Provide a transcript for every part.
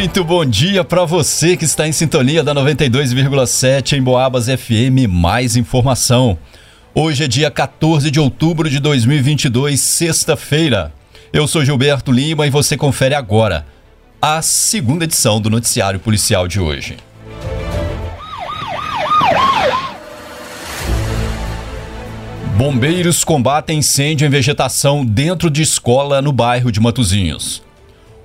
Muito bom dia para você que está em sintonia da 92,7 em Boabas FM. Mais informação. Hoje é dia 14 de outubro de 2022, sexta-feira. Eu sou Gilberto Lima e você confere agora a segunda edição do noticiário policial de hoje. Bombeiros combatem incêndio em vegetação dentro de escola no bairro de Matozinhos.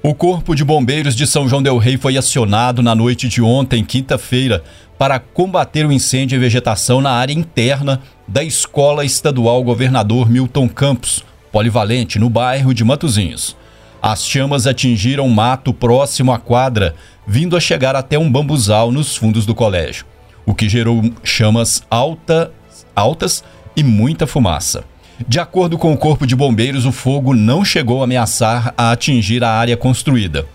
O Corpo de Bombeiros de São João Del Rei foi acionado na noite de ontem, quinta-feira, para combater o incêndio em vegetação na área interna da Escola Estadual Governador Milton Campos, polivalente, no bairro de Matozinhos. As chamas atingiram mato próximo à quadra, vindo a chegar até um bambuzal nos fundos do colégio, o que gerou chamas alta, altas e muita fumaça. De acordo com o Corpo de Bombeiros, o fogo não chegou a ameaçar a atingir a área construída.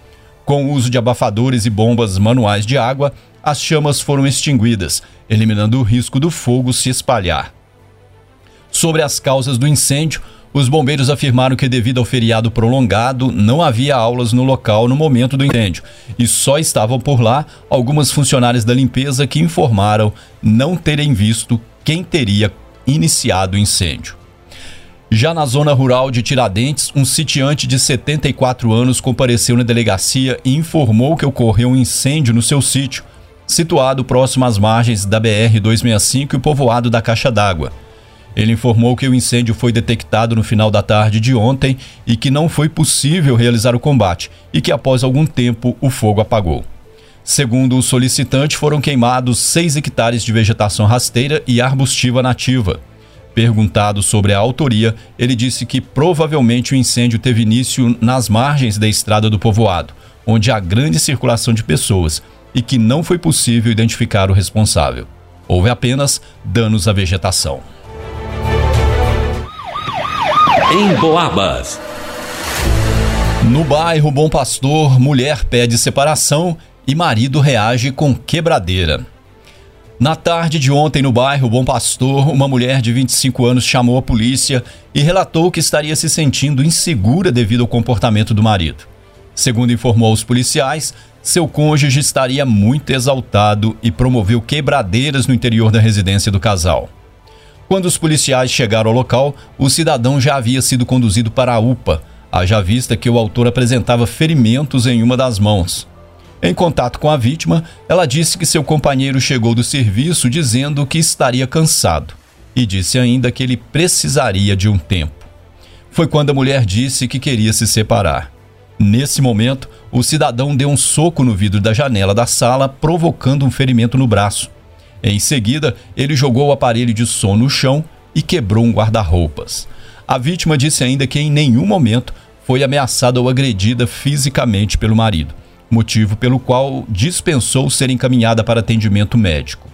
Com o uso de abafadores e bombas manuais de água, as chamas foram extinguidas, eliminando o risco do fogo se espalhar. Sobre as causas do incêndio, os bombeiros afirmaram que, devido ao feriado prolongado, não havia aulas no local no momento do incêndio e só estavam por lá algumas funcionárias da limpeza que informaram não terem visto quem teria iniciado o incêndio. Já na zona rural de Tiradentes, um sitiante de 74 anos compareceu na delegacia e informou que ocorreu um incêndio no seu sítio, situado próximo às margens da BR-265 e povoado da Caixa d'Água. Ele informou que o incêndio foi detectado no final da tarde de ontem e que não foi possível realizar o combate e que após algum tempo o fogo apagou. Segundo o solicitante, foram queimados 6 hectares de vegetação rasteira e arbustiva nativa. Perguntado sobre a autoria, ele disse que provavelmente o incêndio teve início nas margens da estrada do povoado, onde há grande circulação de pessoas, e que não foi possível identificar o responsável. Houve apenas danos à vegetação. Em Boabas. No bairro Bom Pastor, mulher pede separação e marido reage com quebradeira. Na tarde de ontem, no bairro Bom Pastor, uma mulher de 25 anos chamou a polícia e relatou que estaria se sentindo insegura devido ao comportamento do marido. Segundo informou os policiais, seu cônjuge estaria muito exaltado e promoveu quebradeiras no interior da residência do casal. Quando os policiais chegaram ao local, o cidadão já havia sido conduzido para a UPA, haja vista que o autor apresentava ferimentos em uma das mãos. Em contato com a vítima, ela disse que seu companheiro chegou do serviço dizendo que estaria cansado e disse ainda que ele precisaria de um tempo. Foi quando a mulher disse que queria se separar. Nesse momento, o cidadão deu um soco no vidro da janela da sala, provocando um ferimento no braço. Em seguida, ele jogou o aparelho de som no chão e quebrou um guarda-roupas. A vítima disse ainda que em nenhum momento foi ameaçada ou agredida fisicamente pelo marido motivo pelo qual dispensou ser encaminhada para atendimento médico.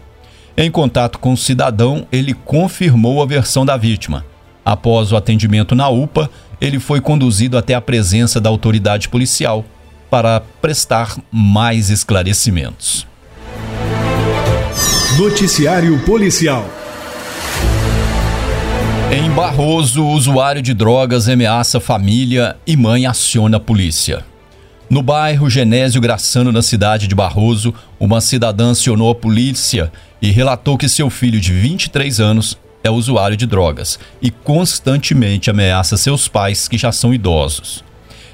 Em contato com o cidadão, ele confirmou a versão da vítima. Após o atendimento na UPA, ele foi conduzido até a presença da autoridade policial para prestar mais esclarecimentos. Noticiário Policial em Barroso, usuário de drogas ameaça família e mãe aciona a polícia. No bairro Genésio Graçano, na cidade de Barroso, uma cidadã acionou a polícia e relatou que seu filho de 23 anos é usuário de drogas e constantemente ameaça seus pais, que já são idosos.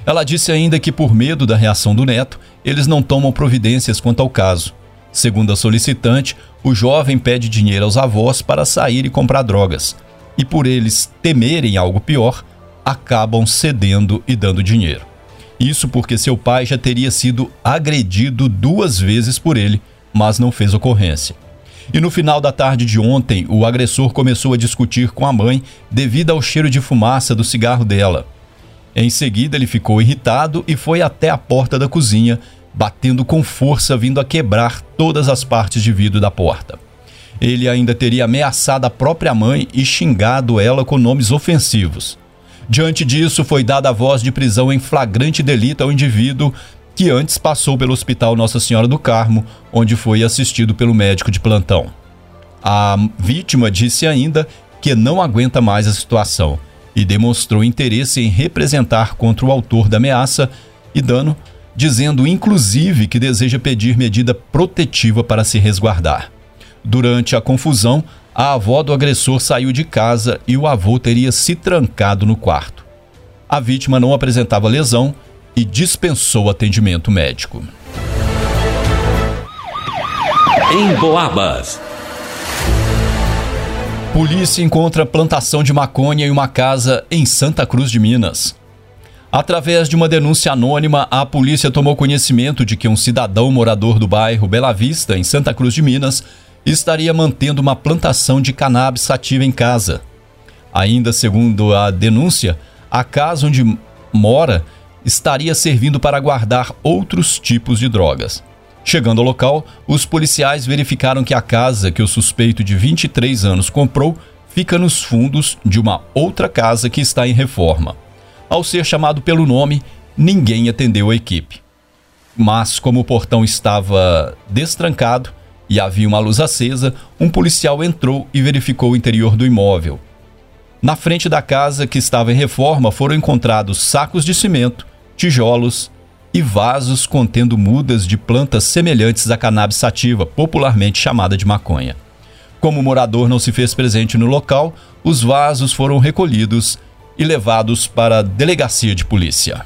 Ela disse ainda que, por medo da reação do neto, eles não tomam providências quanto ao caso. Segundo a solicitante, o jovem pede dinheiro aos avós para sair e comprar drogas. E por eles temerem algo pior, acabam cedendo e dando dinheiro. Isso porque seu pai já teria sido agredido duas vezes por ele, mas não fez ocorrência. E no final da tarde de ontem, o agressor começou a discutir com a mãe devido ao cheiro de fumaça do cigarro dela. Em seguida, ele ficou irritado e foi até a porta da cozinha, batendo com força, vindo a quebrar todas as partes de vidro da porta. Ele ainda teria ameaçado a própria mãe e xingado ela com nomes ofensivos. Diante disso, foi dada a voz de prisão em flagrante delito ao indivíduo que antes passou pelo Hospital Nossa Senhora do Carmo, onde foi assistido pelo médico de plantão. A vítima disse ainda que não aguenta mais a situação e demonstrou interesse em representar contra o autor da ameaça e dano dizendo inclusive que deseja pedir medida protetiva para se resguardar. Durante a confusão, a avó do agressor saiu de casa e o avô teria se trancado no quarto. A vítima não apresentava lesão e dispensou atendimento médico. Em Boabas. Polícia encontra plantação de maconha em uma casa em Santa Cruz de Minas. Através de uma denúncia anônima, a polícia tomou conhecimento de que um cidadão morador do bairro Bela Vista, em Santa Cruz de Minas, estaria mantendo uma plantação de cannabis sativa em casa. Ainda segundo a denúncia, a casa onde mora estaria servindo para guardar outros tipos de drogas. Chegando ao local, os policiais verificaram que a casa que o suspeito de 23 anos comprou fica nos fundos de uma outra casa que está em reforma. Ao ser chamado pelo nome, ninguém atendeu a equipe. Mas, como o portão estava destrancado e havia uma luz acesa, um policial entrou e verificou o interior do imóvel. Na frente da casa, que estava em reforma, foram encontrados sacos de cimento, tijolos e vasos contendo mudas de plantas semelhantes à cannabis sativa, popularmente chamada de maconha. Como o morador não se fez presente no local, os vasos foram recolhidos e levados para a delegacia de polícia.